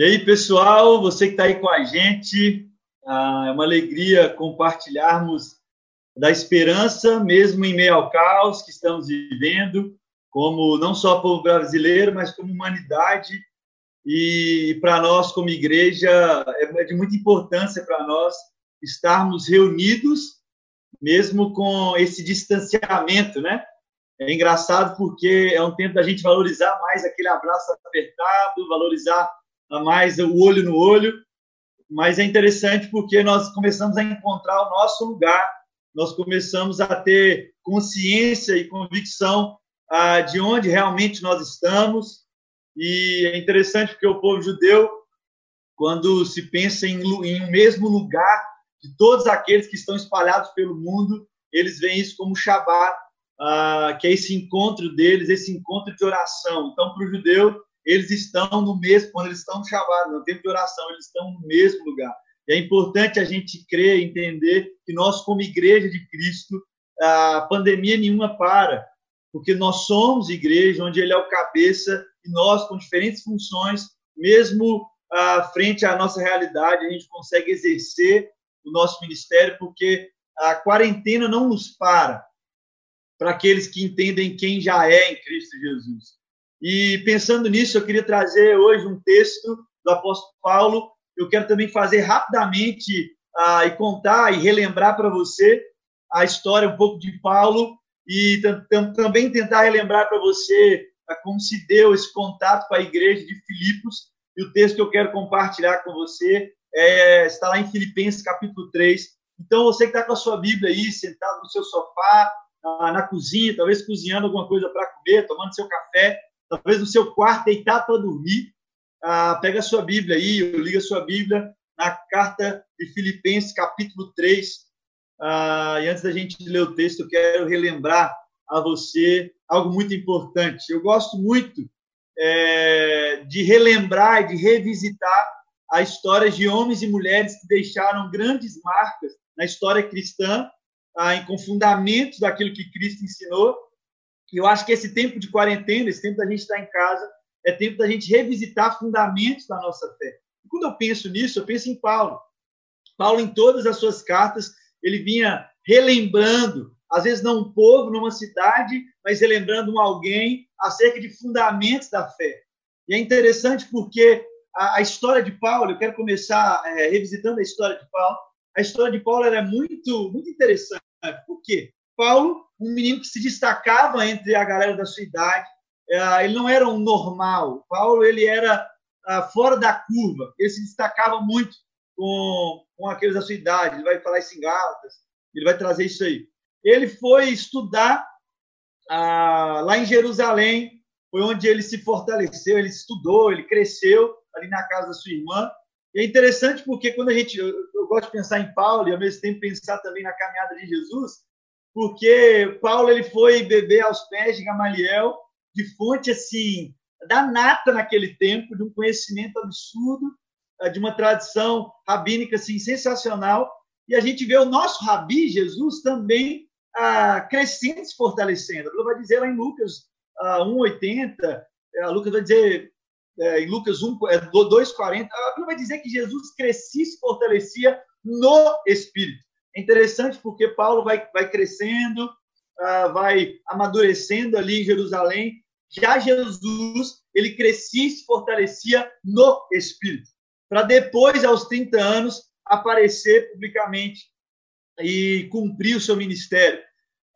E aí, pessoal, você que está aí com a gente, ah, é uma alegria compartilharmos da esperança, mesmo em meio ao caos que estamos vivendo, como não só povo brasileiro, mas como humanidade. E para nós, como igreja, é de muita importância para nós estarmos reunidos, mesmo com esse distanciamento, né? É engraçado porque é um tempo da gente valorizar mais aquele abraço apertado, valorizar mais o olho no olho, mas é interessante porque nós começamos a encontrar o nosso lugar, nós começamos a ter consciência e convicção ah, de onde realmente nós estamos, e é interessante porque o povo judeu, quando se pensa em, em um mesmo lugar de todos aqueles que estão espalhados pelo mundo, eles veem isso como Shabat, ah, que é esse encontro deles, esse encontro de oração. Então, para o judeu, eles estão no mesmo, quando eles estão Shabbat, no tempo de oração, eles estão no mesmo lugar. E é importante a gente crer entender que nós, como igreja de Cristo, a pandemia nenhuma para, porque nós somos igreja onde ele é o cabeça e nós, com diferentes funções, mesmo à frente à nossa realidade, a gente consegue exercer o nosso ministério, porque a quarentena não nos para para aqueles que entendem quem já é em Cristo Jesus. E pensando nisso, eu queria trazer hoje um texto do apóstolo Paulo. Eu quero também fazer rapidamente ah, e contar e relembrar para você a história um pouco de Paulo e também tentar relembrar para você ah, como se deu esse contato com a igreja de Filipos. E o texto que eu quero compartilhar com você é, está lá em Filipenses capítulo 3. Então, você que está com a sua Bíblia aí, sentado no seu sofá, ah, na cozinha, talvez cozinhando alguma coisa para comer, tomando seu café, talvez no seu quarto, deitado para dormir, ah, pega a sua Bíblia aí, liga a sua Bíblia na carta de Filipenses, capítulo 3. Ah, e antes da gente ler o texto, eu quero relembrar a você algo muito importante. Eu gosto muito é, de relembrar e de revisitar a história de homens e mulheres que deixaram grandes marcas na história cristã, ah, com fundamentos daquilo que Cristo ensinou e eu acho que esse tempo de quarentena, esse tempo da gente estar em casa, é tempo da gente revisitar fundamentos da nossa fé. E quando eu penso nisso, eu penso em Paulo. Paulo, em todas as suas cartas, ele vinha relembrando, às vezes não um povo, numa cidade, mas relembrando um alguém acerca de fundamentos da fé. E é interessante porque a, a história de Paulo, eu quero começar é, revisitando a história de Paulo. A história de Paulo é muito, muito interessante. Por quê? Paulo, um menino que se destacava entre a galera da sua idade, é, ele não era um normal. Paulo ele era ah, fora da curva. Ele se destacava muito com, com aqueles da sua idade. Ele vai falar isso em Gálatas. Ele vai trazer isso aí. Ele foi estudar ah, lá em Jerusalém. Foi onde ele se fortaleceu. Ele estudou. Ele cresceu ali na casa da sua irmã. E é interessante porque quando a gente eu, eu gosto de pensar em Paulo e ao mesmo tempo pensar também na caminhada de Jesus porque Paulo ele foi beber aos pés de Gamaliel, de fonte assim da nata naquele tempo, de um conhecimento absurdo, eh, de uma tradição rabínica assim sensacional, e a gente vê o nosso rabi Jesus também ah, crescendo, se fortalecendo. Ele vai dizer lá em Lucas ah, 1:80, eh, Lucas vai dizer eh, em Lucas 1, 2:40, ele vai dizer que Jesus crescia e se fortalecia no Espírito. É interessante porque Paulo vai, vai crescendo, uh, vai amadurecendo ali em Jerusalém. Já Jesus, ele crescia e se fortalecia no Espírito, para depois, aos 30 anos, aparecer publicamente e cumprir o seu ministério.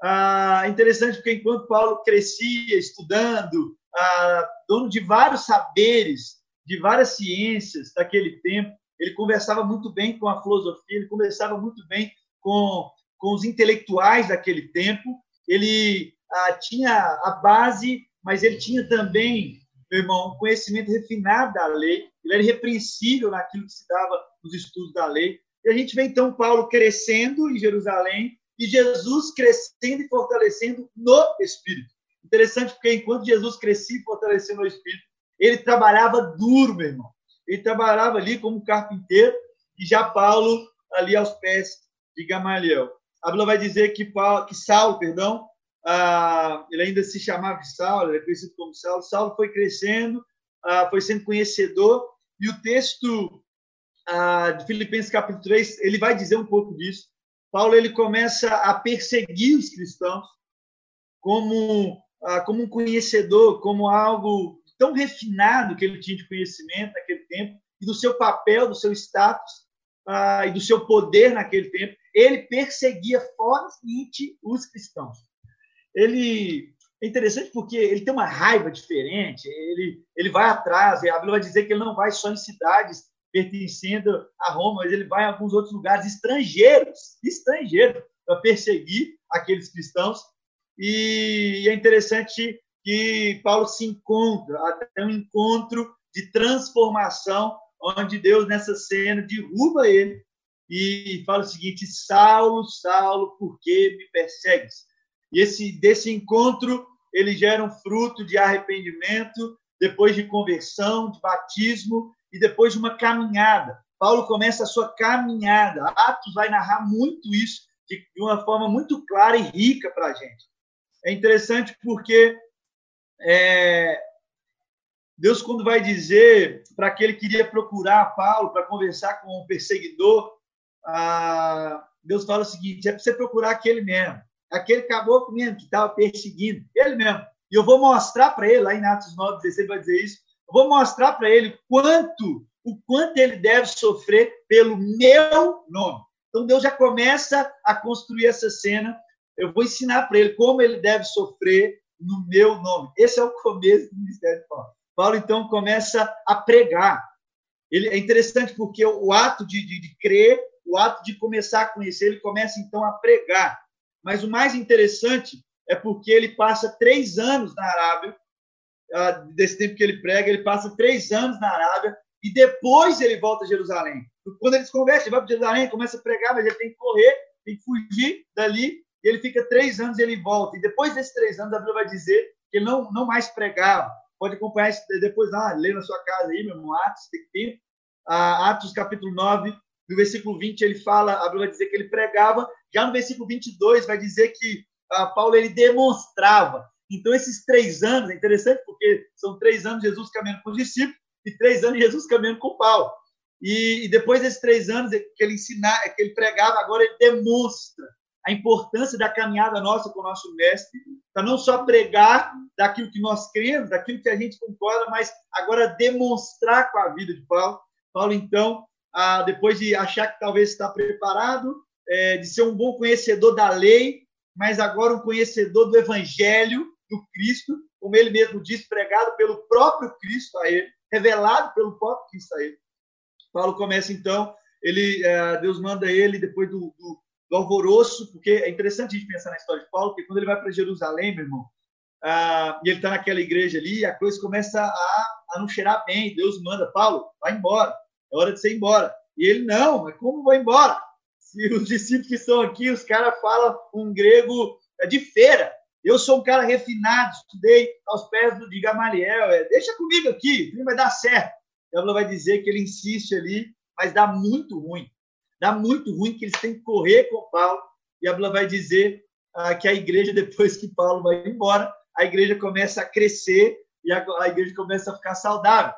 Ah, interessante porque enquanto Paulo crescia estudando, ah, dono de vários saberes, de várias ciências daquele tempo, ele conversava muito bem com a filosofia, ele conversava muito bem com, com os intelectuais daquele tempo. Ele ah, tinha a base, mas ele tinha também, meu irmão, um conhecimento refinado da lei. Ele era irrepreensível naquilo que se dava nos estudos da lei. E a gente vê então Paulo crescendo em Jerusalém e Jesus crescendo e fortalecendo no Espírito. Interessante porque enquanto Jesus crescia e fortalecendo no Espírito, ele trabalhava duro, meu irmão. Ele trabalhava ali como carpinteiro e já Paulo ali aos pés de Gamaliel. A Bíblia vai dizer que, Paulo, que Saulo, perdão, ah, ele ainda se chamava Saulo, ele é conhecido como Saulo. Saulo foi crescendo, ah, foi sendo conhecedor, E o texto ah, de Filipenses capítulo 3, ele vai dizer um pouco disso. Paulo ele começa a perseguir os cristãos como, ah, como um conhecedor, como algo tão refinado que ele tinha de conhecimento naquele tempo, e do seu papel, do seu status ah, e do seu poder naquele tempo. Ele perseguia fortemente os cristãos. Ele é interessante porque ele tem uma raiva diferente, ele, ele vai atrás, a Bíblia vai dizer que ele não vai só em cidades pertencendo a Roma, mas ele vai em alguns outros lugares estrangeiros, estrangeiros, para perseguir aqueles cristãos. E é interessante que Paulo se encontra, até um encontro de transformação, onde Deus, nessa cena, derruba ele e fala o seguinte: Saulo, Saulo, por que me persegues? E esse, desse encontro, ele gera um fruto de arrependimento, depois de conversão, de batismo e depois de uma caminhada. Paulo começa a sua caminhada. Atos vai narrar muito isso de, uma forma muito clara e rica para a gente. É interessante porque é, Deus, quando vai dizer para aquele que queria procurar Paulo para conversar com o perseguidor, ah, Deus fala o seguinte: é para você procurar aquele mesmo, aquele caboclo mesmo que estava perseguindo, ele mesmo. E eu vou mostrar para ele, lá em Atos 9, 16, vai dizer isso, eu vou mostrar para ele quanto, o quanto ele deve sofrer pelo meu nome. Então Deus já começa a construir essa cena. Eu vou ensinar para ele como ele deve sofrer no meu nome. Esse é o começo do ministério de Paulo. Paulo então começa a pregar. Ele é interessante porque o ato de, de, de crer, o ato de começar a conhecer, ele começa então a pregar. Mas o mais interessante é porque ele passa três anos na Arábia desse tempo que ele prega, ele passa três anos na Arábia e depois ele volta a Jerusalém. Quando ele se converte, ele vai para Jerusalém, começa a pregar, mas ele tem que correr, tem que fugir dali, e ele fica três anos e ele volta. E depois desses três anos, a Bíblia vai dizer que ele não, não mais pregava. Pode acompanhar isso depois, ah, lê na sua casa aí, meu irmão, Atos, tem tempo. Ah, Atos capítulo 9, no versículo 20, ele fala, a Bíblia vai dizer que ele pregava. Já no versículo 22, vai dizer que ah, Paulo ele demonstrava então, esses três anos, é interessante porque são três anos Jesus caminhando com os discípulos e três anos Jesus caminhando com Paulo. E, e depois desses três anos que ele ensinar, que ele pregava, agora ele demonstra a importância da caminhada nossa com o nosso mestre, para não só pregar daquilo que nós cremos, daquilo que a gente concorda, mas agora demonstrar com a vida de Paulo. Paulo, então, depois de achar que talvez está preparado, é, de ser um bom conhecedor da lei, mas agora um conhecedor do evangelho, do Cristo, como ele mesmo diz, pregado pelo próprio Cristo a ele, revelado pelo próprio Cristo a ele. Paulo começa então, ele, é, Deus manda ele depois do, do, do, alvoroço, porque é interessante a gente pensar na história de Paulo, porque quando ele vai para Jerusalém, meu irmão, ah, e ele está naquela igreja ali, a coisa começa a, a não cheirar bem. Deus manda, Paulo, vai embora, é hora de você ir embora. E ele, não, mas como vou embora? Se os discípulos que estão aqui, os caras falam um grego é, de feira. Eu sou um cara refinado, estudei aos pés do de Gamaliel. É, deixa comigo aqui, vai dar certo. Ela vai dizer que ele insiste ali, mas dá muito ruim. Dá muito ruim que eles têm que correr com Paulo. E a vai dizer ah, que a igreja, depois que Paulo vai embora, a igreja começa a crescer e a, a igreja começa a ficar saudável.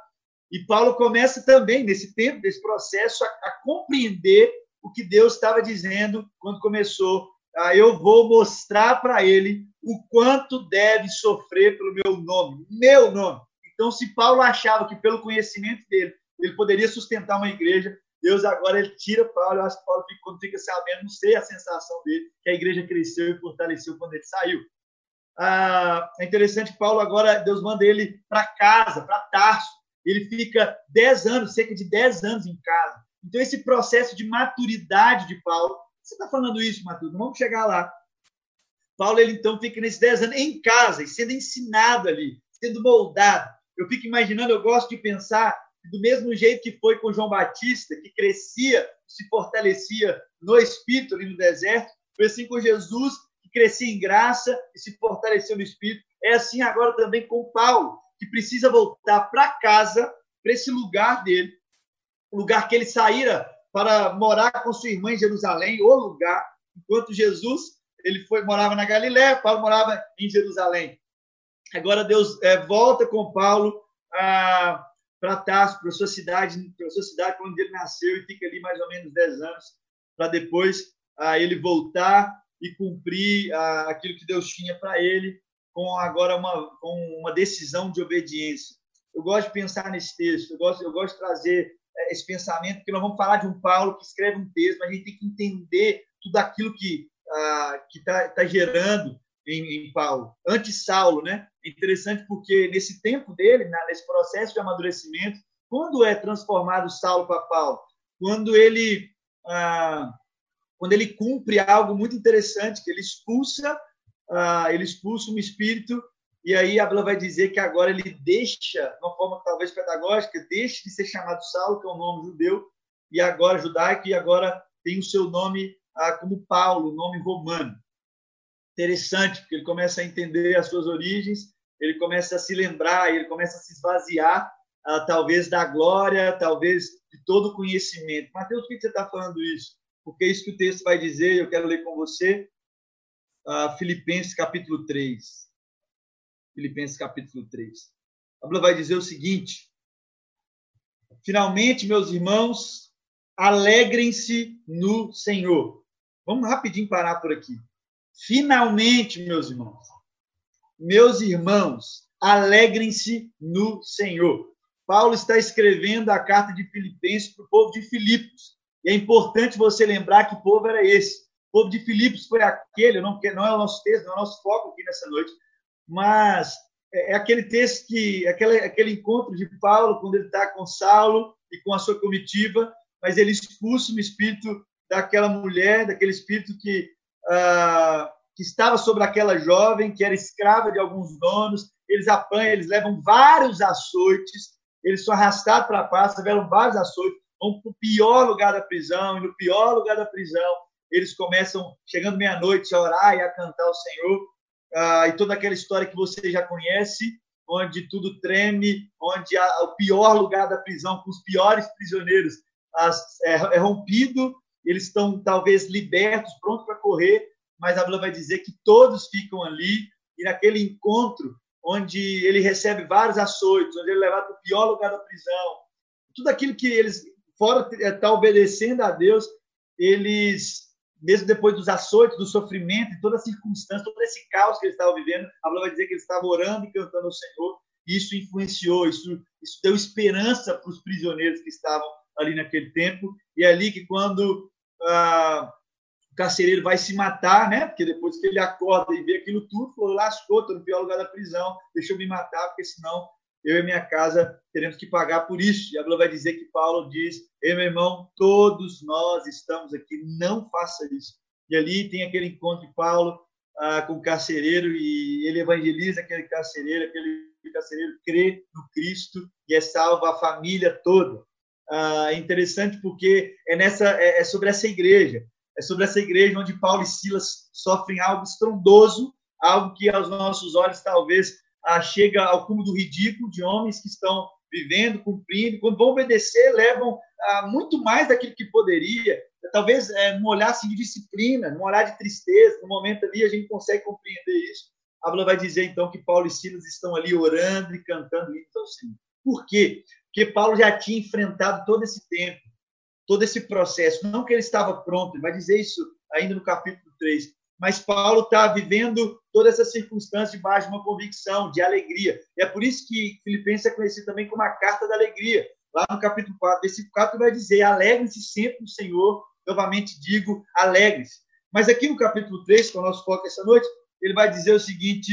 E Paulo começa também, nesse tempo, desse processo, a, a compreender o que Deus estava dizendo quando começou ah, eu vou mostrar para ele o quanto deve sofrer pelo meu nome, meu nome. Então, se Paulo achava que pelo conhecimento dele ele poderia sustentar uma igreja, Deus agora ele tira Paulo. Eu acho que Paulo fica, quando fica sabendo, não sei a sensação dele, que a igreja cresceu e fortaleceu quando ele saiu. Ah, é interessante que Paulo agora, Deus manda ele para casa, para Tarso. Ele fica 10 anos, cerca de 10 anos em casa. Então, esse processo de maturidade de Paulo você está falando isso, Matheus? Vamos chegar lá. Paulo, ele então fica nesses 10 anos em casa e sendo ensinado ali, sendo moldado. Eu fico imaginando, eu gosto de pensar do mesmo jeito que foi com João Batista, que crescia, se fortalecia no espírito ali no deserto, foi assim com Jesus, que crescia em graça e se fortaleceu no espírito. É assim agora também com Paulo, que precisa voltar para casa, para esse lugar dele, lugar que ele saíra para morar com sua irmã em Jerusalém, o lugar, enquanto Jesus ele foi morava na Galiléia, Paulo morava em Jerusalém. Agora Deus é, volta com Paulo, ah, para Tarso, para sua cidade, para sua cidade onde ele nasceu e fica ali mais ou menos 10 anos, para depois ah, ele voltar e cumprir ah, aquilo que Deus tinha para ele, com agora uma, com uma decisão de obediência. Eu gosto de pensar nesse texto, eu gosto, eu gosto de trazer eh, esse pensamento, porque nós vamos falar de um Paulo que escreve um texto, mas a gente tem que entender tudo aquilo que ah, está tá gerando em, em Paulo, antes Saulo, né? É interessante porque nesse tempo dele, nesse processo de amadurecimento, quando é transformado Saulo para Paulo, quando ele ah, quando ele cumpre algo muito interessante, que ele expulsa ah, ele expulsa um espírito e aí a Bíblia vai dizer que agora ele deixa, de uma forma talvez pedagógica, deixa de ser chamado Saulo, que é um nome judeu, e agora judaico, e agora tem o seu nome ah, como Paulo, nome romano interessante, porque ele começa a entender as suas origens, ele começa a se lembrar, ele começa a se esvaziar, uh, talvez da glória, talvez de todo o conhecimento. Mateus, por que você está falando isso? Porque é isso que o texto vai dizer, eu quero ler com você, uh, Filipenses capítulo 3. Filipenses capítulo 3. A Bíblia vai dizer o seguinte: Finalmente, meus irmãos, alegrem-se no Senhor. Vamos rapidinho parar por aqui. Finalmente, meus irmãos, meus irmãos, alegrem-se no Senhor. Paulo está escrevendo a carta de Filipenses para o povo de Filipos. E é importante você lembrar que povo era esse. Povo de Filipos foi aquele, não, não é o nosso texto, não é o nosso foco aqui nessa noite, mas é, é aquele texto que, aquele, aquele encontro de Paulo, quando ele está com Saulo e com a sua comitiva, mas ele expulsa o espírito daquela mulher, daquele espírito que uh, que estava sobre aquela jovem, que era escrava de alguns donos. Eles apanham, eles levam vários açoites, eles são arrastados para a praça, levam vários açoites, vão para o pior lugar da prisão, e no pior lugar da prisão, eles começam, chegando meia-noite, a orar e a cantar ao Senhor. Uh, e toda aquela história que você já conhece, onde tudo treme, onde a, o pior lugar da prisão, com os piores prisioneiros, as, é, é rompido eles estão talvez libertos, prontos para correr, mas a Bíblia vai dizer que todos ficam ali e naquele encontro onde ele recebe vários açoites, onde ele é levado para o pior lugar da prisão, tudo aquilo que eles, fora estar tá obedecendo a Deus, eles, mesmo depois dos açoites, do sofrimento, e toda a circunstância, todo esse caos que eles estavam vivendo, a vai dizer que eles estavam orando e cantando ao Senhor, isso influenciou, isso, isso deu esperança para os prisioneiros que estavam ali naquele tempo, e é ali que quando ah, o carcereiro vai se matar, né? Porque depois que ele acorda e vê aquilo tudo, falou: lascou, estou no pior lugar da prisão, deixa eu me matar, porque senão eu e minha casa teremos que pagar por isso. E a Bíblia vai dizer que Paulo diz: Ei, meu irmão, todos nós estamos aqui, não faça isso. E ali tem aquele encontro de Paulo ah, com o carcereiro e ele evangeliza aquele carcereiro, aquele carcereiro crê no Cristo e é salvo a família toda ah, interessante porque é, nessa, é, é, sobre essa igreja. É sobre essa igreja onde Paulo e Silas sofrem algo estrondoso, algo que aos nossos olhos talvez ah, chega ao cume do ridículo de homens que estão vivendo, cumprindo, quando vão obedecer, levam ah, muito mais daquilo que poderia. Talvez é, num olhar assim, de disciplina, num olhar de tristeza, no momento ali a gente consegue compreender isso. A vai dizer então que Paulo e Silas estão ali orando e cantando hinos ao Senhor. Por quê? Porque Paulo já tinha enfrentado todo esse tempo, todo esse processo. Não que ele estava pronto, ele vai dizer isso ainda no capítulo 3. Mas Paulo está vivendo toda essa circunstância debaixo de uma convicção, de alegria. E é por isso que Filipenses é conhecido também como a carta da alegria. Lá no capítulo 4, versículo 4 vai dizer: alegrem-se sempre no Senhor. Novamente digo, alegre-se. Mas aqui no capítulo 3, que é o nosso foco essa noite, ele vai dizer o seguinte: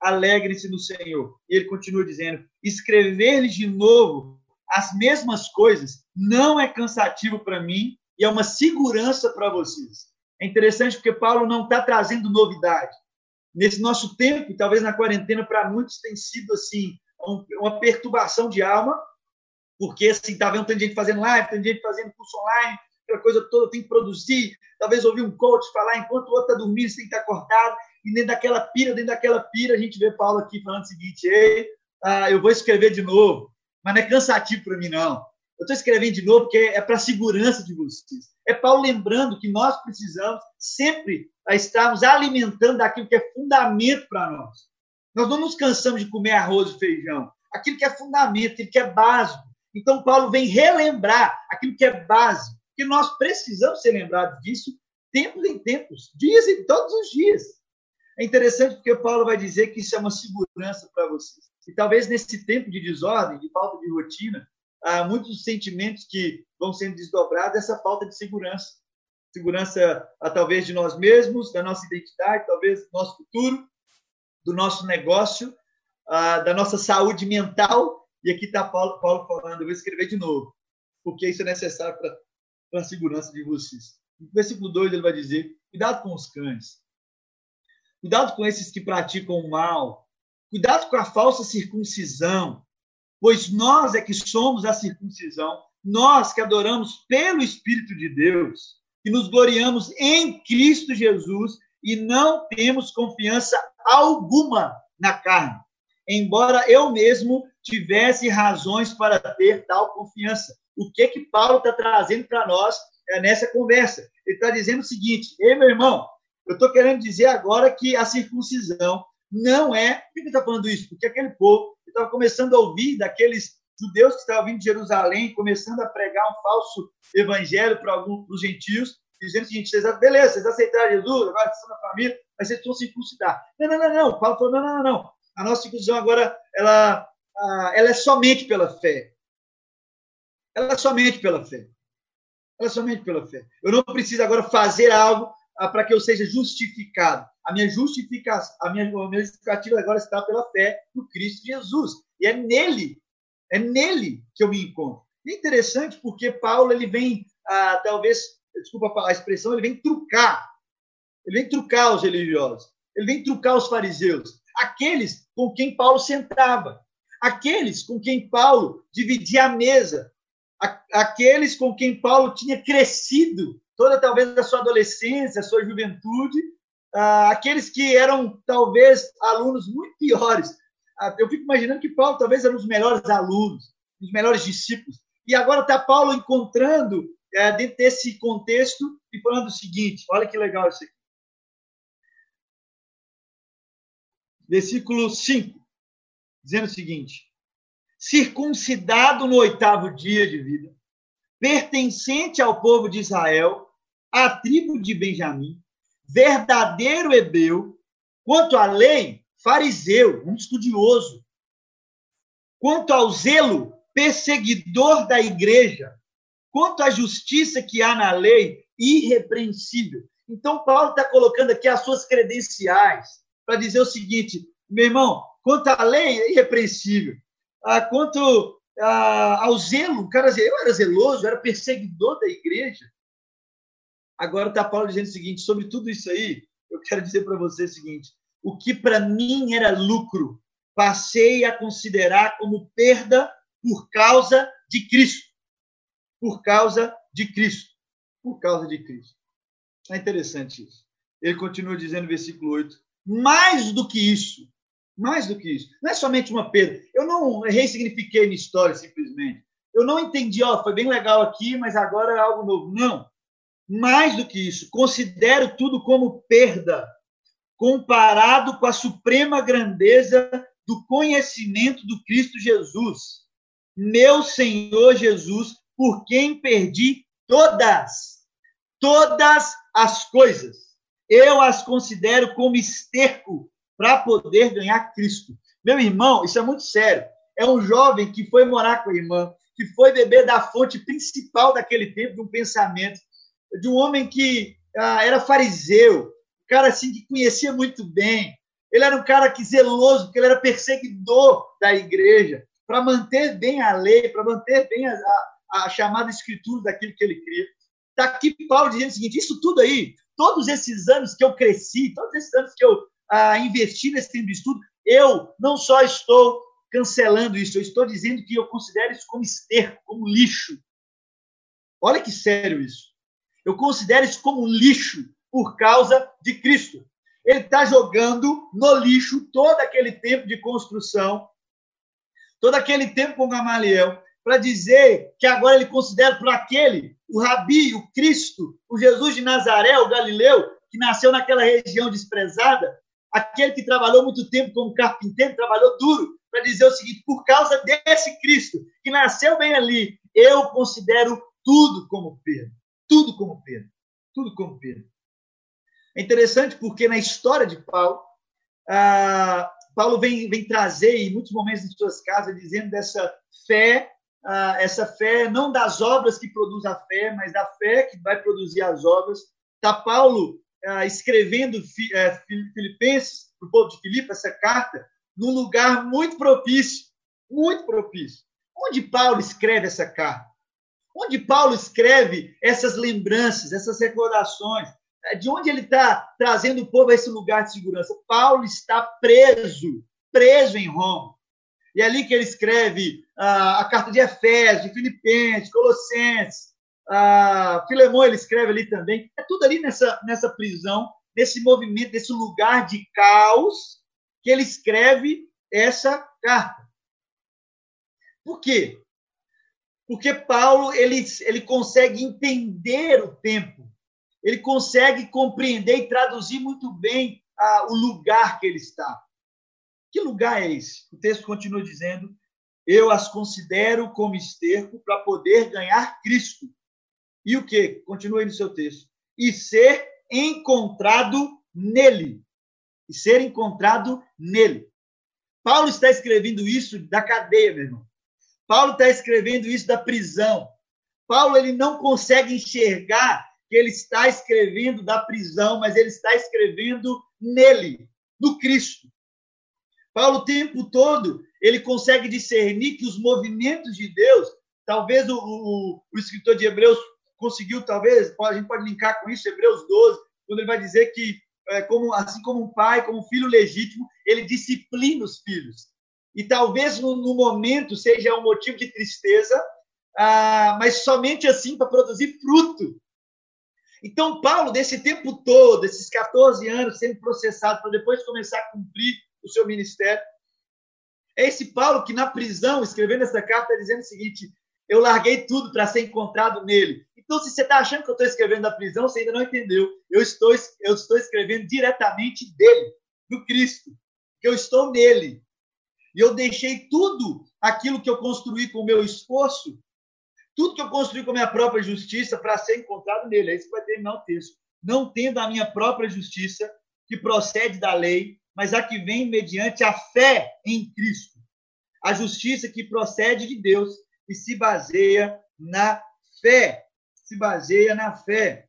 alegre-se no Senhor. E ele continua dizendo: escrever-lhes de novo as mesmas coisas não é cansativo para mim e é uma segurança para vocês. É interessante porque Paulo não está trazendo novidade. Nesse nosso tempo, talvez na quarentena, para muitos tem sido assim uma perturbação de alma, porque assim tá vendo tem gente fazendo live, tem gente fazendo curso online, aquela coisa toda tem que produzir, talvez ouvir um coach falar enquanto o outro está dormindo, você tem que estar tá cortado, e dentro daquela pira, dentro daquela pira, a gente vê Paulo aqui falando o seguinte: ei, ah, eu vou escrever de novo mas não é cansativo para mim, não. Eu estou escrevendo de novo porque é para a segurança de vocês. É Paulo lembrando que nós precisamos sempre estarmos alimentando aquilo que é fundamento para nós. Nós não nos cansamos de comer arroz e feijão. aquilo que é fundamento, aquilo que é básico. Então, Paulo vem relembrar aquilo que é básico, que nós precisamos ser lembrados disso tempos em tempos, dias e todos os dias. É interessante porque Paulo vai dizer que isso é uma segurança para vocês. E talvez nesse tempo de desordem, de falta de rotina, há muitos sentimentos que vão sendo desdobrados essa falta de segurança. Segurança, ah, talvez, de nós mesmos, da nossa identidade, talvez do nosso futuro, do nosso negócio, ah, da nossa saúde mental. E aqui está Paulo, Paulo falando, eu vou escrever de novo, porque isso é necessário para a segurança de vocês. No versículo 2 ele vai dizer: cuidado com os cães, cuidado com esses que praticam o mal, cuidado com a falsa circuncisão, pois nós é que somos a circuncisão, nós que adoramos pelo Espírito de Deus, que nos gloriamos em Cristo Jesus e não temos confiança alguma na carne, embora eu mesmo tivesse razões para ter tal confiança. O que que Paulo está trazendo para nós é, nessa conversa? Ele está dizendo o seguinte: ei, meu irmão, eu estou querendo dizer agora que a circuncisão não é. Por que ele está falando isso? Porque aquele povo estava começando a ouvir daqueles judeus que estavam vindo de Jerusalém, começando a pregar um falso evangelho para alguns os gentios, dizendo o seguinte: vocês, beleza, vocês aceitaram Jesus, agora vocês estão na família, mas vocês vão circuncidar. Não, não, não, não. Paulo falou: não, não, não, não. A nossa circuncisão agora ela, ela é somente pela fé. Ela é somente pela fé. Ela é somente pela fé. Eu não preciso agora fazer algo ah, para que eu seja justificado. A minha justificação, a minha, a minha justificativa agora está pela fé no Cristo Jesus. E é nele, é nele que eu me encontro. E é interessante porque Paulo ele vem, ah, talvez, desculpa a expressão, ele vem trucar. Ele vem trucar os religiosos. Ele vem trucar os fariseus. Aqueles com quem Paulo sentava. Aqueles com quem Paulo dividia a mesa. Aqueles com quem Paulo tinha crescido toda talvez a sua adolescência, a sua juventude, aqueles que eram talvez alunos muito piores. Ah, eu fico imaginando que Paulo talvez era um dos melhores alunos, um dos melhores discípulos. E agora está Paulo encontrando é, dentro desse contexto e falando o seguinte: olha que legal isso aqui. Versículo 5, dizendo o seguinte: circuncidado no oitavo dia de vida, pertencente ao povo de Israel, à tribo de Benjamim, verdadeiro hebreu, quanto à lei, fariseu, um estudioso, quanto ao zelo, perseguidor da igreja, quanto à justiça que há na lei, irrepreensível. Então, Paulo está colocando aqui as suas credenciais para dizer o seguinte: meu irmão, quanto à lei, é irrepreensível. Ah, quanto ah, ao zelo, cara, eu era zeloso, eu era perseguidor da igreja. Agora está Paulo dizendo o seguinte: sobre tudo isso aí, eu quero dizer para você o seguinte: o que para mim era lucro, passei a considerar como perda por causa de Cristo. Por causa de Cristo. Por causa de Cristo. É interessante isso. Ele continua dizendo no versículo 8: mais do que isso, mais do que isso, não é somente uma perda. Eu não ressignifiquei minha história simplesmente. Eu não entendi, ó, foi bem legal aqui, mas agora é algo novo. Não. Mais do que isso, considero tudo como perda, comparado com a suprema grandeza do conhecimento do Cristo Jesus, meu Senhor Jesus, por quem perdi todas, todas as coisas. Eu as considero como esterco para poder ganhar Cristo. Meu irmão, isso é muito sério. É um jovem que foi morar com a irmã, que foi beber da fonte principal daquele tempo, de um pensamento, de um homem que ah, era fariseu, um cara assim que conhecia muito bem. Ele era um cara que zeloso, porque ele era perseguidor da igreja, para manter bem a lei, para manter bem a, a, a, chamada escritura daquilo que ele cria. Está aqui Paulo dizendo o seguinte: isso tudo aí, todos esses anos que eu cresci, todos esses anos que eu ah, investi nesse tempo de estudo, eu não só estou cancelando isso, eu estou dizendo que eu considero isso como esterco, como lixo. Olha que sério isso. Eu considero isso como lixo por causa de Cristo. Ele está jogando no lixo todo aquele tempo de construção, todo aquele tempo com Gamaliel, para dizer que agora ele considera para aquele, o Rabi, o Cristo, o Jesus de Nazaré, o Galileu, que nasceu naquela região desprezada, aquele que trabalhou muito tempo como carpinteiro, trabalhou duro, para dizer o seguinte: por causa desse Cristo que nasceu bem ali, eu considero tudo como perda. Tudo como perda. Tudo como perda. É interessante porque na história de Paulo, ah, Paulo vem, vem trazer em muitos momentos de suas casas dizendo dessa fé, ah, essa fé não das obras que produz a fé, mas da fé que vai produzir as obras. Está Paulo ah, escrevendo eh, Filipenses, para o povo de Filipe, essa carta, num lugar muito propício, muito propício. Onde Paulo escreve essa carta? Onde Paulo escreve essas lembranças, essas recordações? É, de onde ele está trazendo o povo a esse lugar de segurança? Paulo está preso, preso em Roma. E é ali que ele escreve uh, a carta de Efésios, de Filipenses, Colossenses, uh, Filemão ele escreve ali também. É tudo ali nessa, nessa prisão, nesse movimento, nesse lugar de caos, que ele escreve essa carta. Por quê? Porque Paulo ele, ele consegue entender o tempo ele consegue compreender e traduzir muito bem ah, o lugar que ele está. Que lugar é esse? O texto continua dizendo: Eu as considero como esterco para poder ganhar Cristo. E o que? Continua aí no seu texto. E ser encontrado nele. E ser encontrado nele. Paulo está escrevendo isso da cadeia, meu irmão. Paulo está escrevendo isso da prisão. Paulo ele não consegue enxergar que ele está escrevendo da prisão, mas ele está escrevendo nele, no Cristo. Paulo, o tempo todo, ele consegue discernir que os movimentos de Deus, talvez o, o, o escritor de Hebreus conseguiu, talvez, a gente pode linkar com isso, Hebreus 12, quando ele vai dizer que, é, como, assim como um pai, como um filho legítimo, ele disciplina os filhos. E talvez no, no momento seja um motivo de tristeza, ah, mas somente assim para produzir fruto. Então, Paulo, desse tempo todo, esses 14 anos sendo processado para depois começar a cumprir o seu ministério, é esse Paulo que na prisão, escrevendo essa carta, dizendo o seguinte: eu larguei tudo para ser encontrado nele. Então, se você está achando que eu estou escrevendo da prisão, você ainda não entendeu. Eu estou, eu estou escrevendo diretamente dele, do Cristo, que eu estou nele. E eu deixei tudo aquilo que eu construí com o meu esforço tudo que eu construí com a minha própria justiça para ser encontrado nele. É isso que vai terminar o texto. Não tendo a minha própria justiça, que procede da lei, mas a que vem mediante a fé em Cristo. A justiça que procede de Deus e se baseia na fé. Se baseia na fé.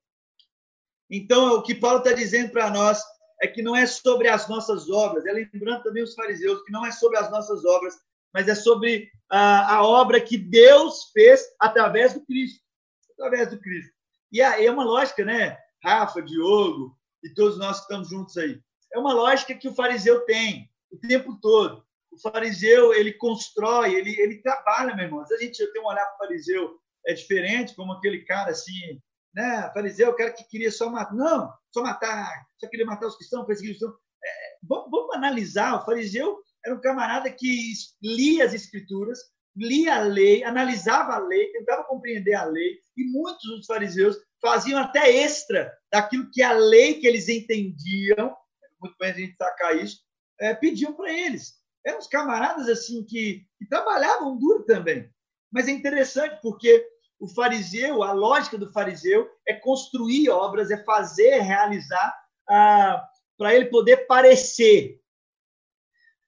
Então, o que Paulo está dizendo para nós é que não é sobre as nossas obras, é lembrando também os fariseus que não é sobre as nossas obras, mas é sobre a, a obra que Deus fez através do Cristo. Através do Cristo. E aí é uma lógica, né? Rafa, Diogo e todos nós que estamos juntos aí. É uma lógica que o fariseu tem o tempo todo. O fariseu, ele constrói, ele, ele trabalha, meu irmão. Se a gente tem um olhar para o fariseu é diferente, como aquele cara assim, né? Fariseu, o cara que queria só matar. Não, só matar, só queria matar os cristãos, perseguir os cristãos. É, vamos, vamos analisar. O fariseu era um camarada que lia as escrituras, lia a lei, analisava a lei, tentava compreender a lei, e muitos dos fariseus faziam até extra daquilo que a lei que eles entendiam, muito bem a gente sacar isso, é, pediam para eles. Eram uns camaradas assim que, que trabalhavam duro também. Mas é interessante porque o fariseu, a lógica do fariseu é construir obras, é fazer, realizar, ah, para ele poder parecer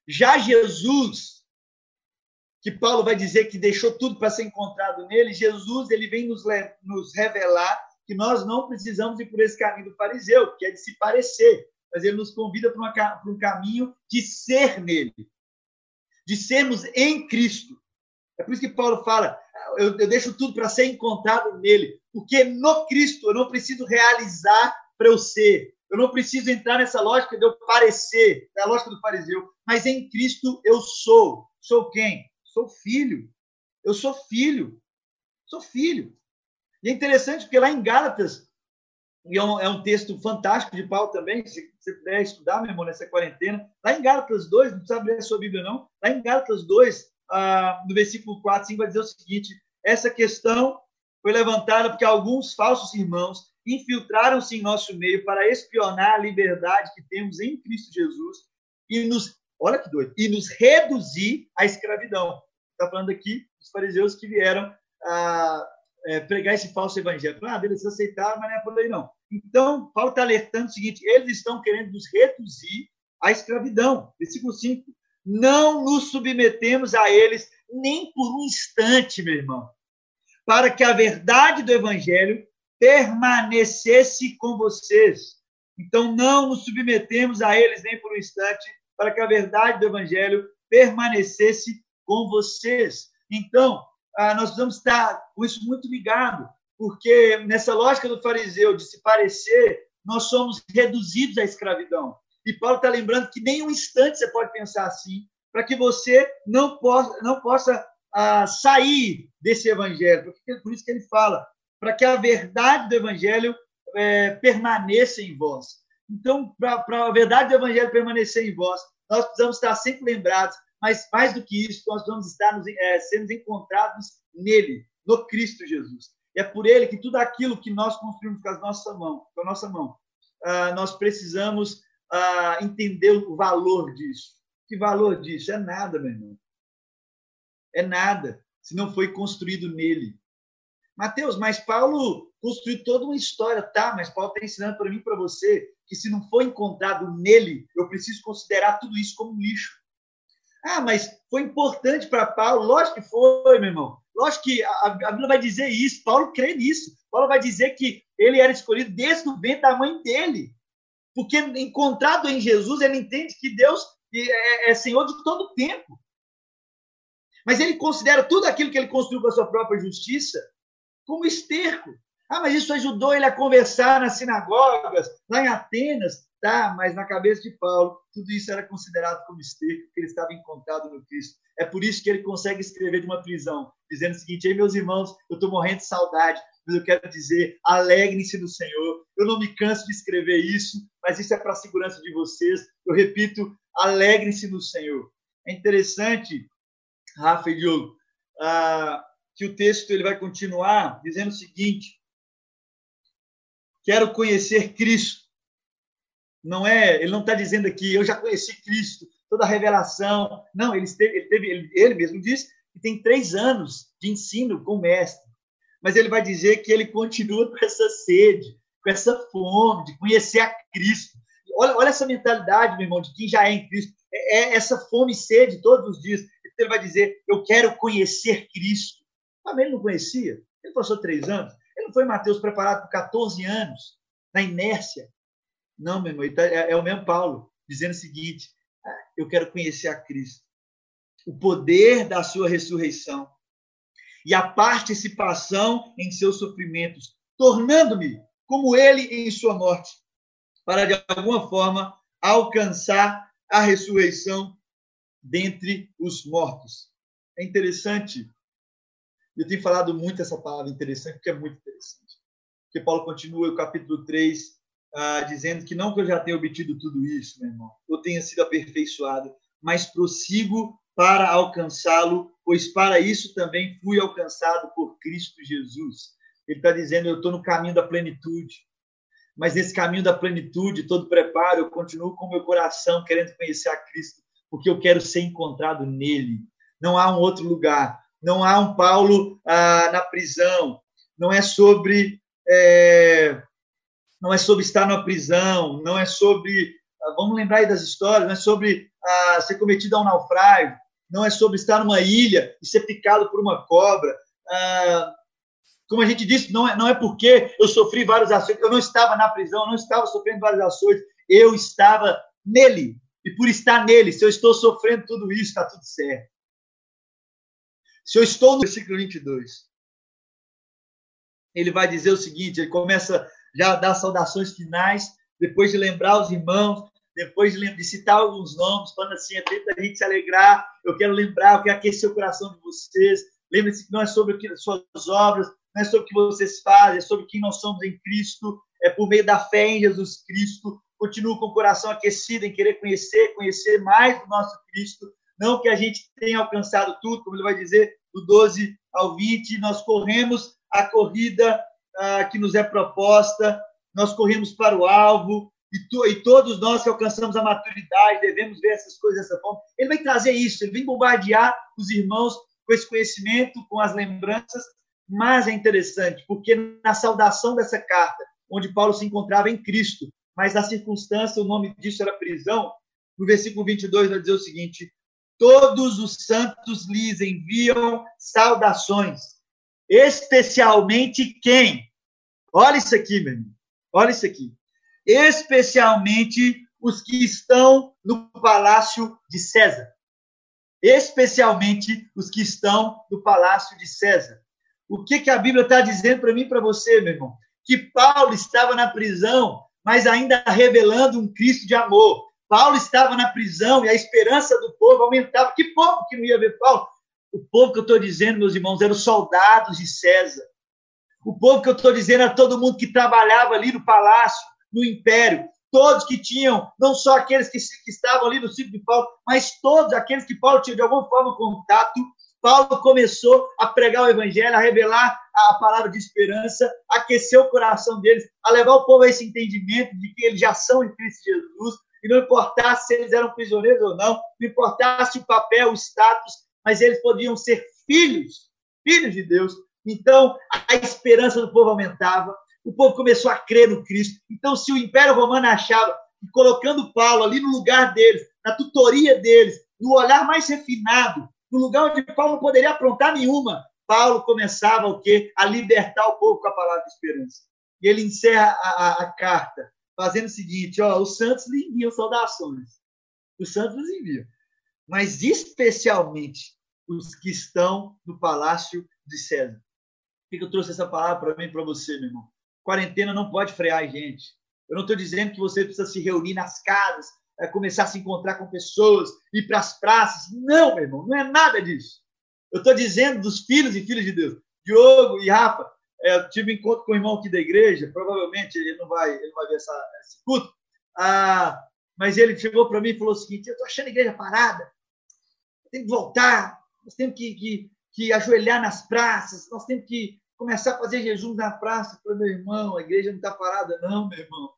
já Jesus, que Paulo vai dizer que deixou tudo para ser encontrado nele, Jesus ele vem nos, nos revelar que nós não precisamos ir por esse caminho do fariseu, que é de se parecer, mas ele nos convida para, para um caminho de ser nele, de sermos em Cristo. É por isso que Paulo fala: eu, eu deixo tudo para ser encontrado nele, porque no Cristo eu não preciso realizar para eu ser, eu não preciso entrar nessa lógica de eu parecer, é a lógica do fariseu, mas em Cristo eu sou. Sou quem? Sou filho. Eu sou filho. Sou filho. E é interessante porque lá em Gálatas, e é um, é um texto fantástico de Paulo também, se você puder estudar, meu irmão, nessa quarentena, lá em Gálatas 2, não precisa ler a sua Bíblia não, lá em Gálatas 2, no versículo 4, 5, vai dizer o seguinte, essa questão foi levantada porque alguns falsos irmãos infiltraram-se em nosso meio para espionar a liberdade que temos em Cristo Jesus e nos olha que doido, e nos reduzir à escravidão. Está falando aqui dos fariseus que vieram a é, pregar esse falso evangelho. Ah, beleza, aceitaram, mas não é por aí não. Então, Paulo está alertando o seguinte: eles estão querendo nos reduzir à escravidão. Versículo 5. Não nos submetemos a eles nem por um instante, meu irmão, para que a verdade do evangelho permanecesse com vocês. Então, não nos submetemos a eles nem por um instante, para que a verdade do Evangelho permanecesse com vocês. Então, ah, nós precisamos estar com isso muito ligado, porque nessa lógica do fariseu de se parecer, nós somos reduzidos à escravidão. E Paulo está lembrando que nem um instante você pode pensar assim, para que você não possa, não possa ah, sair desse evangelho. Por isso que ele fala, para que a verdade do evangelho é, permaneça em vós. Então, para a verdade do Evangelho permanecer em vós, nós precisamos estar sempre lembrados, mas mais do que isso, nós vamos estar nos, é, sendo encontrados nele, no Cristo Jesus. É por ele que tudo aquilo que nós construímos com a nossa mão, com a nossa mão, ah, nós precisamos ah, entender o valor disso. Que valor disso? É nada, meu irmão. É nada, se não foi construído nele. Mateus, mas Paulo construiu toda uma história, tá? Mas Paulo está ensinando para mim para você que se não for encontrado nele, eu preciso considerar tudo isso como lixo. Ah, mas foi importante para Paulo? Lógico que foi, meu irmão. Lógico que a, a Bíblia vai dizer isso. Paulo crê nisso. Paulo vai dizer que ele era escolhido desde o ventre da mãe dele. Porque encontrado em Jesus, ele entende que Deus é, é Senhor de todo o tempo. Mas ele considera tudo aquilo que ele construiu com a sua própria justiça como esterco. Ah, mas isso ajudou ele a conversar nas sinagogas, lá em Atenas. Tá, mas na cabeça de Paulo, tudo isso era considerado como esterco, porque ele estava encontrado no Cristo. É por isso que ele consegue escrever de uma prisão, dizendo o seguinte: Ei, meus irmãos, eu estou morrendo de saudade, mas eu quero dizer, alegrem-se no Senhor. Eu não me canso de escrever isso, mas isso é para a segurança de vocês. Eu repito, alegrem-se no Senhor. É interessante, Rafa e Diogo, ah, que o texto ele vai continuar dizendo o seguinte: Quero conhecer Cristo. Não é, ele não está dizendo aqui, eu já conheci Cristo, toda a revelação. Não, ele, esteve, ele, teve, ele, ele mesmo disse que tem três anos de ensino com o mestre. Mas ele vai dizer que ele continua com essa sede, com essa fome de conhecer a Cristo. Olha, olha essa mentalidade, meu irmão, de quem já é em Cristo. É, é essa fome e sede todos os dias. Ele vai dizer: Eu quero conhecer Cristo. Mas ele não conhecia. Ele passou três anos. Ele não foi Mateus preparado por 14 anos, na inércia. Não, meu irmão, tá, é, é o mesmo Paulo, dizendo o seguinte: ah, eu quero conhecer a Cristo, o poder da sua ressurreição e a participação em seus sofrimentos, tornando-me como ele em sua morte, para de alguma forma alcançar a ressurreição dentre os mortos. É interessante eu tenho falado muito essa palavra interessante, porque é muito interessante. Porque Paulo continua o capítulo 3, ah, dizendo que não que eu já tenha obtido tudo isso, meu irmão, eu tenha sido aperfeiçoado, mas prossigo para alcançá-lo, pois para isso também fui alcançado por Cristo Jesus. Ele está dizendo, eu estou no caminho da plenitude. Mas nesse caminho da plenitude, todo preparo, eu continuo com meu coração querendo conhecer a Cristo, porque eu quero ser encontrado nele. Não há um outro lugar não há um Paulo ah, na prisão, não é sobre é, não é sobre estar na prisão, não é sobre ah, vamos lembrar aí das histórias, não é sobre ah, ser cometido a um naufrágio, não é sobre estar numa ilha e ser picado por uma cobra. Ah, como a gente disse, não é, não é porque eu sofri vários açoites, eu não estava na prisão, eu não estava sofrendo vários açoites, eu estava nele. E por estar nele, se eu estou sofrendo tudo isso, está tudo certo. Se eu estou no versículo 22, ele vai dizer o seguinte: ele começa já a dar saudações finais, depois de lembrar os irmãos, depois de, citar alguns nomes, falando assim: é tempo da gente se alegrar, eu quero lembrar, eu quero aquecer o coração de vocês. Lembre-se que não é sobre as suas obras, não é sobre o que vocês fazem, é sobre quem nós somos em Cristo, é por meio da fé em Jesus Cristo. Continuo com o coração aquecido em querer conhecer, conhecer mais do nosso Cristo, não que a gente tenha alcançado tudo, como ele vai dizer, do 12 ao 20, nós corremos a corrida ah, que nos é proposta, nós corremos para o alvo, e, tu, e todos nós que alcançamos a maturidade devemos ver essas coisas dessa forma. Ele vai trazer isso, ele vem bombardear os irmãos com esse conhecimento, com as lembranças, mas é interessante, porque na saudação dessa carta, onde Paulo se encontrava em Cristo, mas na circunstância, o nome disso era prisão, no versículo 22 vai dizer o seguinte: Todos os santos lhes enviam saudações, especialmente quem? Olha isso aqui, meu irmão. Olha isso aqui. Especialmente os que estão no palácio de César. Especialmente os que estão no palácio de César. O que, que a Bíblia está dizendo para mim e para você, meu irmão? Que Paulo estava na prisão, mas ainda revelando um Cristo de amor. Paulo estava na prisão e a esperança do povo aumentava. Que povo que não ia ver Paulo? O povo que eu estou dizendo, meus irmãos, eram os soldados de César. O povo que eu estou dizendo era todo mundo que trabalhava ali no palácio, no império. Todos que tinham, não só aqueles que, que estavam ali no círculo de Paulo, mas todos aqueles que Paulo tinha de alguma forma contato Paulo começou a pregar o evangelho, a revelar a palavra de esperança, a aquecer o coração deles, a levar o povo a esse entendimento de que eles já são em Cristo Jesus, e não importasse se eles eram prisioneiros ou não, não importasse o papel, o status, mas eles podiam ser filhos, filhos de Deus. Então, a esperança do povo aumentava, o povo começou a crer no Cristo. Então, se o Império Romano achava que colocando Paulo ali no lugar deles, na tutoria deles, no olhar mais refinado, no lugar onde Paulo não poderia aprontar nenhuma, Paulo começava o quê? A libertar o povo com a palavra de esperança. E ele encerra a, a, a carta fazendo o seguinte: ó, os santos lhe enviam saudações. Os santos nos enviam. Mas especialmente os que estão no palácio de César. Por que eu trouxe essa palavra para mim para você, meu irmão? Quarentena não pode frear a gente. Eu não estou dizendo que você precisa se reunir nas casas, é, começar a se encontrar com pessoas, ir para as praças. Não, meu irmão, não é nada disso. Eu estou dizendo dos filhos e filhas de Deus. Diogo e Rafa, é, eu tive um encontro com o irmão aqui da igreja, provavelmente ele não vai, ele não vai ver essa, esse culto, ah, mas ele chegou para mim e falou o seguinte: eu estou achando a igreja parada, tem que voltar, nós temos que, que, que ajoelhar nas praças, nós temos que começar a fazer jejum na praça. Eu falei, meu irmão, a igreja não está parada, não, meu irmão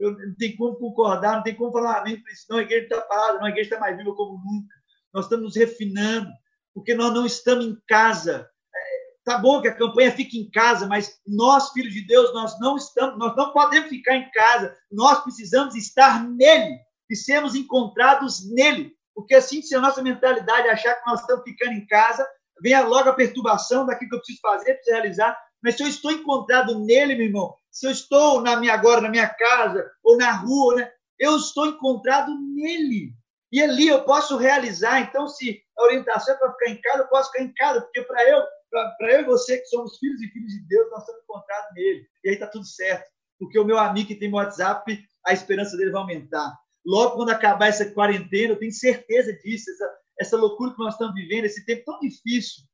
eu não tem como concordar, não tem como falar amém para isso. Não, a igreja está parada, não, a igreja está mais viva como nunca. Nós estamos nos refinando, porque nós não estamos em casa. É, tá bom que a campanha fique em casa, mas nós, filhos de Deus, nós não estamos, nós não podemos ficar em casa. Nós precisamos estar nele e sermos encontrados nele. Porque assim, se a nossa mentalidade achar que nós estamos ficando em casa, venha logo a perturbação daquilo que eu preciso fazer, preciso realizar. Mas se eu estou encontrado nele, meu irmão, se eu estou na minha agora na minha casa ou na rua, né? eu estou encontrado nele. E ali eu posso realizar. Então, se a orientação é para ficar em casa, eu posso ficar em casa, porque para eu, para eu e você que somos filhos e filhas de Deus, nós estamos encontrados nele. E aí está tudo certo, porque o meu amigo que tem WhatsApp, a esperança dele vai aumentar. Logo quando acabar essa quarentena, eu tenho certeza disso, essa, essa loucura que nós estamos vivendo, esse tempo tão difícil.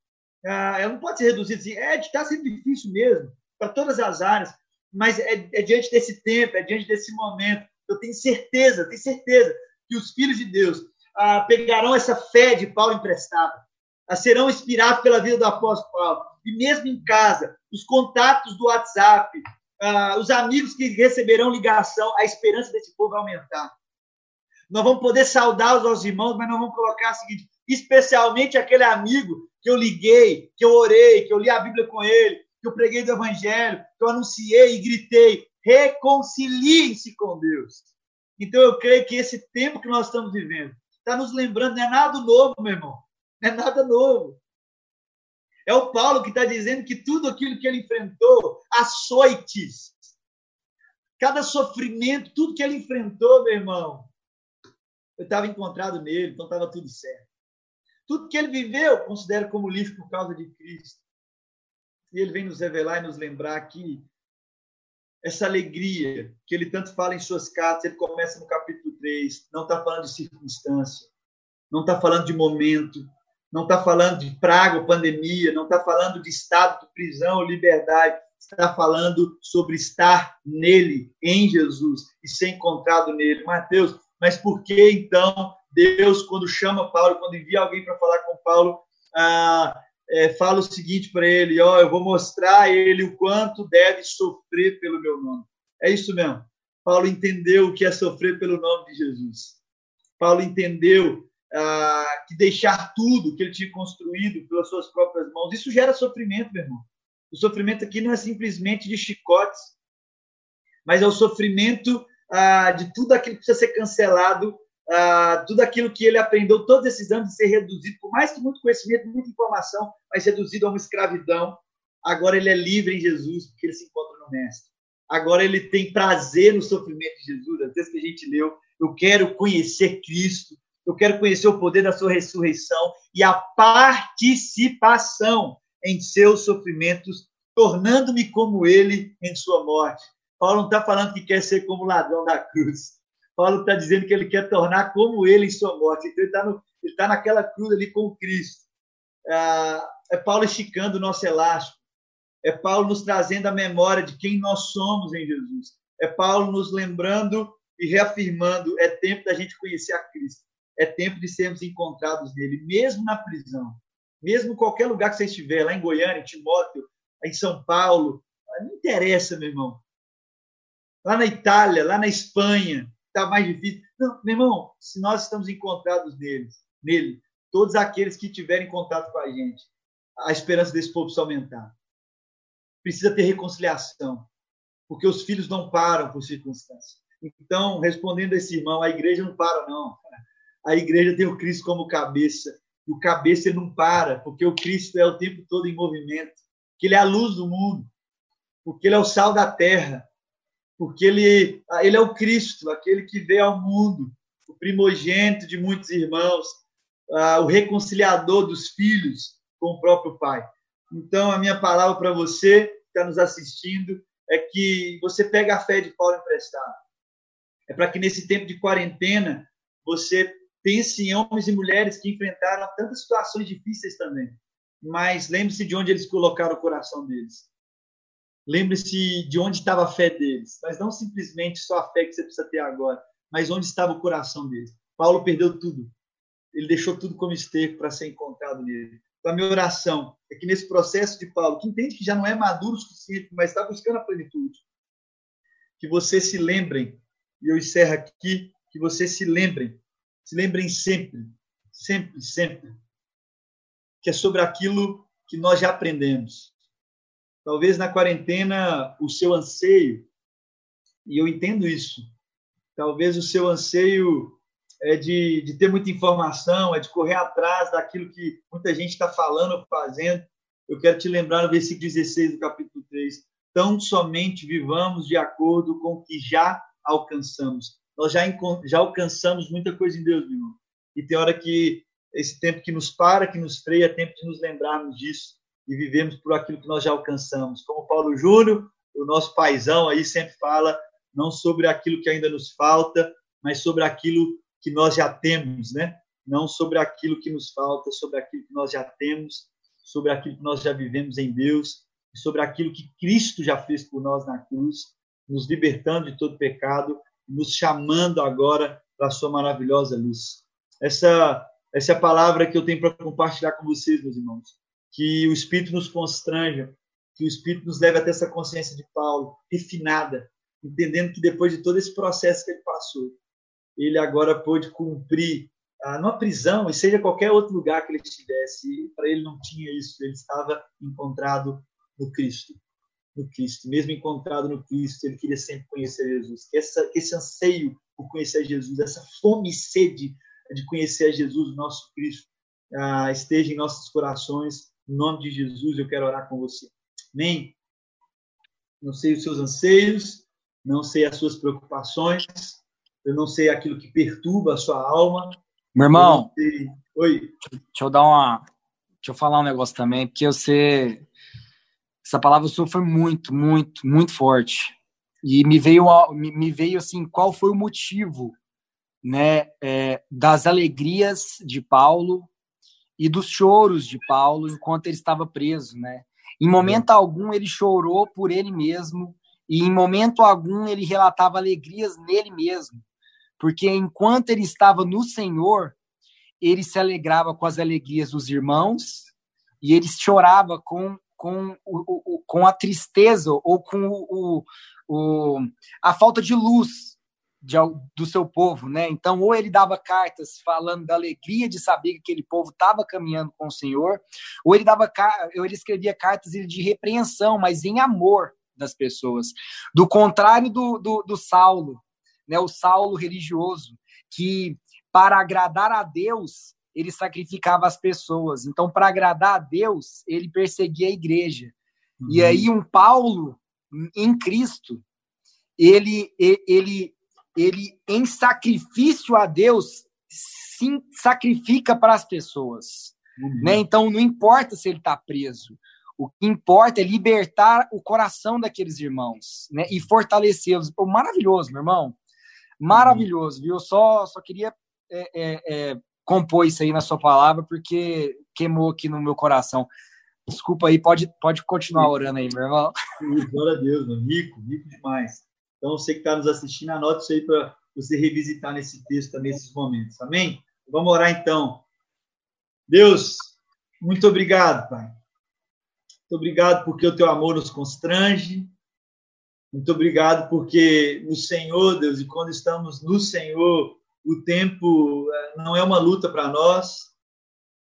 Ah, ela não pode ser reduzida assim. É, está sendo difícil mesmo, para todas as áreas mas é, é, diante desse tempo, é diante desse momento. Eu tenho certeza, tenho certeza que os filhos de Deus ah, pegarão essa fé de Paulo emprestada, ah, serão inspirados pela vida do apóstolo Paulo. E mesmo em casa, os contatos do WhatsApp, ah, os amigos que receberão ligação, a esperança desse povo aumentar. Nós vamos poder saudar os nossos irmãos, mas nós vamos colocar o seguinte: especialmente aquele amigo que eu liguei, que eu orei, que eu li a Bíblia com ele, que eu preguei do Evangelho, que eu anunciei e gritei: reconciliem-se com Deus. Então eu creio que esse tempo que nós estamos vivendo está nos lembrando, não é nada novo, meu irmão. Não é nada novo. É o Paulo que está dizendo que tudo aquilo que ele enfrentou, açoites, cada sofrimento, tudo que ele enfrentou, meu irmão, eu estava encontrado nele, então estava tudo certo. Tudo que ele viveu, eu considero como lixo por causa de Cristo. E ele vem nos revelar e nos lembrar que essa alegria que ele tanto fala em suas cartas, ele começa no capítulo 3, não está falando de circunstância, não está falando de momento, não está falando de praga ou pandemia, não está falando de estado de prisão ou liberdade, está falando sobre estar nele, em Jesus, e ser encontrado nele. Mateus, mas por que então Deus, quando chama Paulo, quando envia alguém para falar com Paulo, ah, é, fala o seguinte para ele: ó, eu vou mostrar a ele o quanto deve sofrer pelo meu nome. É isso mesmo. Paulo entendeu o que é sofrer pelo nome de Jesus. Paulo entendeu ah, que deixar tudo que ele tinha construído pelas suas próprias mãos, isso gera sofrimento, meu irmão. O sofrimento aqui não é simplesmente de chicotes, mas é o sofrimento ah, de tudo aquilo que precisa ser cancelado, ah, tudo aquilo que ele aprendeu todos esses anos de ser reduzido, por mais que muito conhecimento, muita informação, mas reduzido a uma escravidão. Agora ele é livre em Jesus, porque ele se encontra no Mestre. Agora ele tem prazer no sofrimento de Jesus. Às vezes que a gente leu, eu quero conhecer Cristo, eu quero conhecer o poder da sua ressurreição e a participação em seus sofrimentos, tornando-me como ele em sua morte. Paulo não está falando que quer ser como ladrão da cruz. Paulo está dizendo que ele quer tornar como ele em sua morte. Então, ele está tá naquela cruz ali com Cristo. Ah, é Paulo esticando o nosso elástico. É Paulo nos trazendo a memória de quem nós somos em Jesus. É Paulo nos lembrando e reafirmando: é tempo da gente conhecer a Cristo. É tempo de sermos encontrados nele, mesmo na prisão. Mesmo em qualquer lugar que você estiver, lá em Goiânia, em Timóteo, em São Paulo, não interessa, meu irmão lá na Itália, lá na Espanha, está mais difícil. Não, meu irmão, se nós estamos encontrados neles, nele, todos aqueles que tiverem contato com a gente, a esperança desse povo se aumentar. Precisa ter reconciliação, porque os filhos não param por circunstâncias. Então, respondendo a esse irmão, a igreja não para, não. A igreja tem o Cristo como cabeça, e o cabeça não para, porque o Cristo é o tempo todo em movimento, que ele é a luz do mundo, porque ele é o sal da terra, porque ele, ele é o Cristo, aquele que veio ao mundo, o primogênito de muitos irmãos, uh, o reconciliador dos filhos com o próprio Pai. Então, a minha palavra para você que está nos assistindo é que você pega a fé de Paulo emprestada. É para que nesse tempo de quarentena você pense em homens e mulheres que enfrentaram tantas situações difíceis também. Mas lembre-se de onde eles colocaram o coração deles. Lembre-se de onde estava a fé deles, mas não simplesmente só a fé que você precisa ter agora, mas onde estava o coração deles. Paulo perdeu tudo. Ele deixou tudo como esterco para ser encontrado nele. Então, a minha oração é que nesse processo de Paulo, que entende que já não é maduro o suficiente, mas está buscando a plenitude, que vocês se lembrem, e eu encerro aqui, que vocês se lembrem, se lembrem sempre, sempre, sempre, que é sobre aquilo que nós já aprendemos Talvez na quarentena o seu anseio, e eu entendo isso, talvez o seu anseio é de, de ter muita informação, é de correr atrás daquilo que muita gente está falando ou fazendo. Eu quero te lembrar no versículo 16 do capítulo 3. Tão somente vivamos de acordo com o que já alcançamos. Nós já, já alcançamos muita coisa em Deus, meu irmão. E tem hora que esse tempo que nos para, que nos freia, é tempo de nos lembrarmos disso e vivemos por aquilo que nós já alcançamos. Como Paulo Júnior, o nosso paizão aí sempre fala, não sobre aquilo que ainda nos falta, mas sobre aquilo que nós já temos, né? Não sobre aquilo que nos falta, sobre aquilo que nós já temos, sobre aquilo que nós já vivemos em Deus, sobre aquilo que Cristo já fez por nós na cruz, nos libertando de todo pecado, nos chamando agora para a sua maravilhosa luz. Essa, essa é a palavra que eu tenho para compartilhar com vocês, meus irmãos que o Espírito nos constranja, que o Espírito nos leve até essa consciência de Paulo, refinada, entendendo que depois de todo esse processo que ele passou, ele agora pôde cumprir ah, numa prisão, e seja qualquer outro lugar que ele estivesse, para ele não tinha isso, ele estava encontrado no Cristo. No Cristo, mesmo encontrado no Cristo, ele queria sempre conhecer Jesus. Que, essa, esse anseio por conhecer Jesus, essa fome e sede de conhecer Jesus, nosso Cristo, ah, esteja em nossos corações em nome de Jesus, eu quero orar com você. Amém? Não sei os seus anseios, não sei as suas preocupações, eu não sei aquilo que perturba a sua alma. Meu irmão, oi. Deixa eu dar uma, deixa eu falar um negócio também, porque você essa palavra sua foi muito, muito, muito forte. E me veio me veio assim, qual foi o motivo, né, é, das alegrias de Paulo e dos choros de Paulo enquanto ele estava preso, né? Em momento algum ele chorou por ele mesmo e em momento algum ele relatava alegrias nele mesmo, porque enquanto ele estava no Senhor, ele se alegrava com as alegrias dos irmãos e ele chorava com, com o, o, com a tristeza ou com o, o, a falta de luz de, do seu povo, né? Então, ou ele dava cartas falando da alegria de saber que aquele povo estava caminhando com o Senhor, ou ele dava ou ele escrevia cartas de repreensão, mas em amor das pessoas. Do contrário do, do, do Saulo, né? O Saulo religioso, que para agradar a Deus ele sacrificava as pessoas. Então, para agradar a Deus, ele perseguia a igreja. Uhum. E aí um Paulo em Cristo, ele ele ele em sacrifício a Deus se sacrifica para as pessoas, uhum. né? Então não importa se ele está preso, o que importa é libertar o coração daqueles irmãos, né? E fortalecê-los. maravilhoso, meu irmão, maravilhoso, viu? Só só queria é, é, é, compor isso aí na sua palavra, porque queimou aqui no meu coração. Desculpa aí, pode, pode continuar orando aí, meu irmão. Glória a Deus, rico, rico demais. Então, você que está nos assistindo, anote isso aí para você revisitar nesse texto, nesses momentos. Amém? Vamos orar então. Deus, muito obrigado, Pai. Muito obrigado porque o teu amor nos constrange. Muito obrigado porque no Senhor, Deus, e quando estamos no Senhor, o tempo eh, não é uma luta para nós.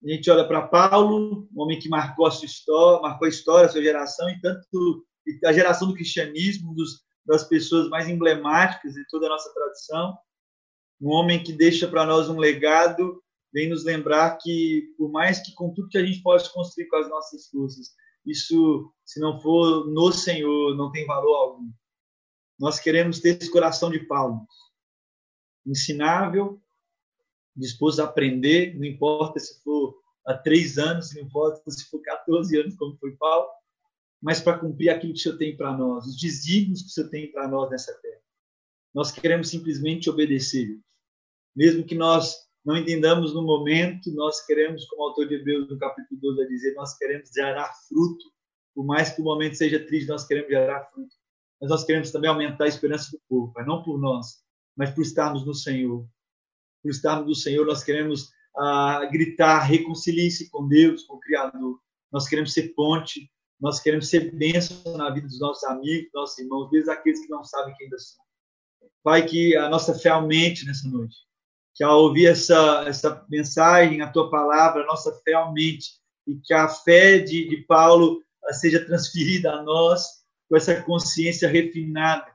A gente olha para Paulo, um homem que marcou a sua história, marcou a história, a sua geração, e tanto a geração do cristianismo, dos, das pessoas mais emblemáticas de toda a nossa tradição. Um homem que deixa para nós um legado, vem nos lembrar que, por mais que com tudo que a gente pode construir com as nossas forças, isso, se não for no Senhor, não tem valor algum. Nós queremos ter esse coração de Paulo, ensinável, disposto a aprender, não importa se for há três anos, não importa se for 14 anos, como foi Paulo, mas para cumprir aquilo que o Senhor tem para nós, os desígnios que o Senhor tem para nós nessa terra. Nós queremos simplesmente obedecer. Mesmo que nós não entendamos no momento, nós queremos, como o autor de Hebreus no capítulo 12 vai dizer, nós queremos gerar fruto. Por mais que o momento seja triste, nós queremos gerar fruto. Mas nós queremos também aumentar a esperança do povo, mas não por nós, mas por estarmos no Senhor. Por estarmos no Senhor, nós queremos ah, gritar, reconcilie-se com Deus, com o Criador. Nós queremos ser ponte, nós queremos ser bênção na vida dos nossos amigos, dos nossos irmãos, mesmo aqueles que não sabem quem ainda são. Pai, que a nossa fé aumente nessa noite. Que ao ouvir essa, essa mensagem, a tua palavra, a nossa fé aumente. E que a fé de, de Paulo ah, seja transferida a nós com essa consciência refinada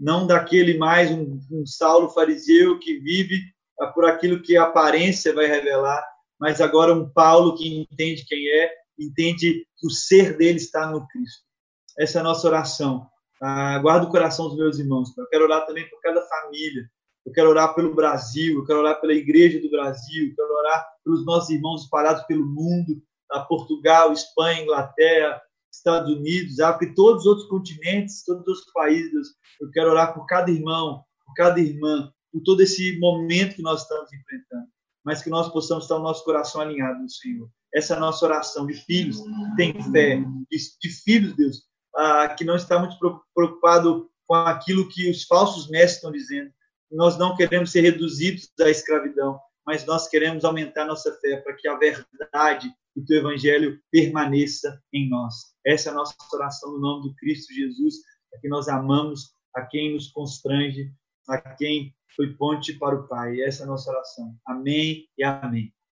não daquele mais um, um Saulo fariseu que vive ah, por aquilo que a aparência vai revelar, mas agora um Paulo que entende quem é, entende que o ser dele está no Cristo. Essa é a nossa oração. Ah, guarda o coração dos meus irmãos. Eu quero orar também por cada família. Eu quero orar pelo Brasil. Eu quero orar pela Igreja do Brasil. Eu quero orar pelos nossos irmãos espalhados pelo mundo, a Portugal, Espanha, Inglaterra, Estados Unidos, África e todos os outros continentes, todos os países. Eu quero orar por cada irmão, por cada irmã, por todo esse momento que nós estamos enfrentando, mas que nós possamos estar o nosso coração alinhado no Senhor. Essa é a nossa oração de filhos que têm fé, de, de filhos, Deus, ah, que não está muito preocupado com aquilo que os falsos mestres estão dizendo. Nós não queremos ser reduzidos à escravidão, mas nós queremos aumentar nossa fé para que a verdade o teu evangelho permaneça em nós. Essa é a nossa oração no nome do Cristo Jesus, a nós amamos, a quem nos constrange, a quem foi ponte para o Pai. Essa é a nossa oração. Amém e amém.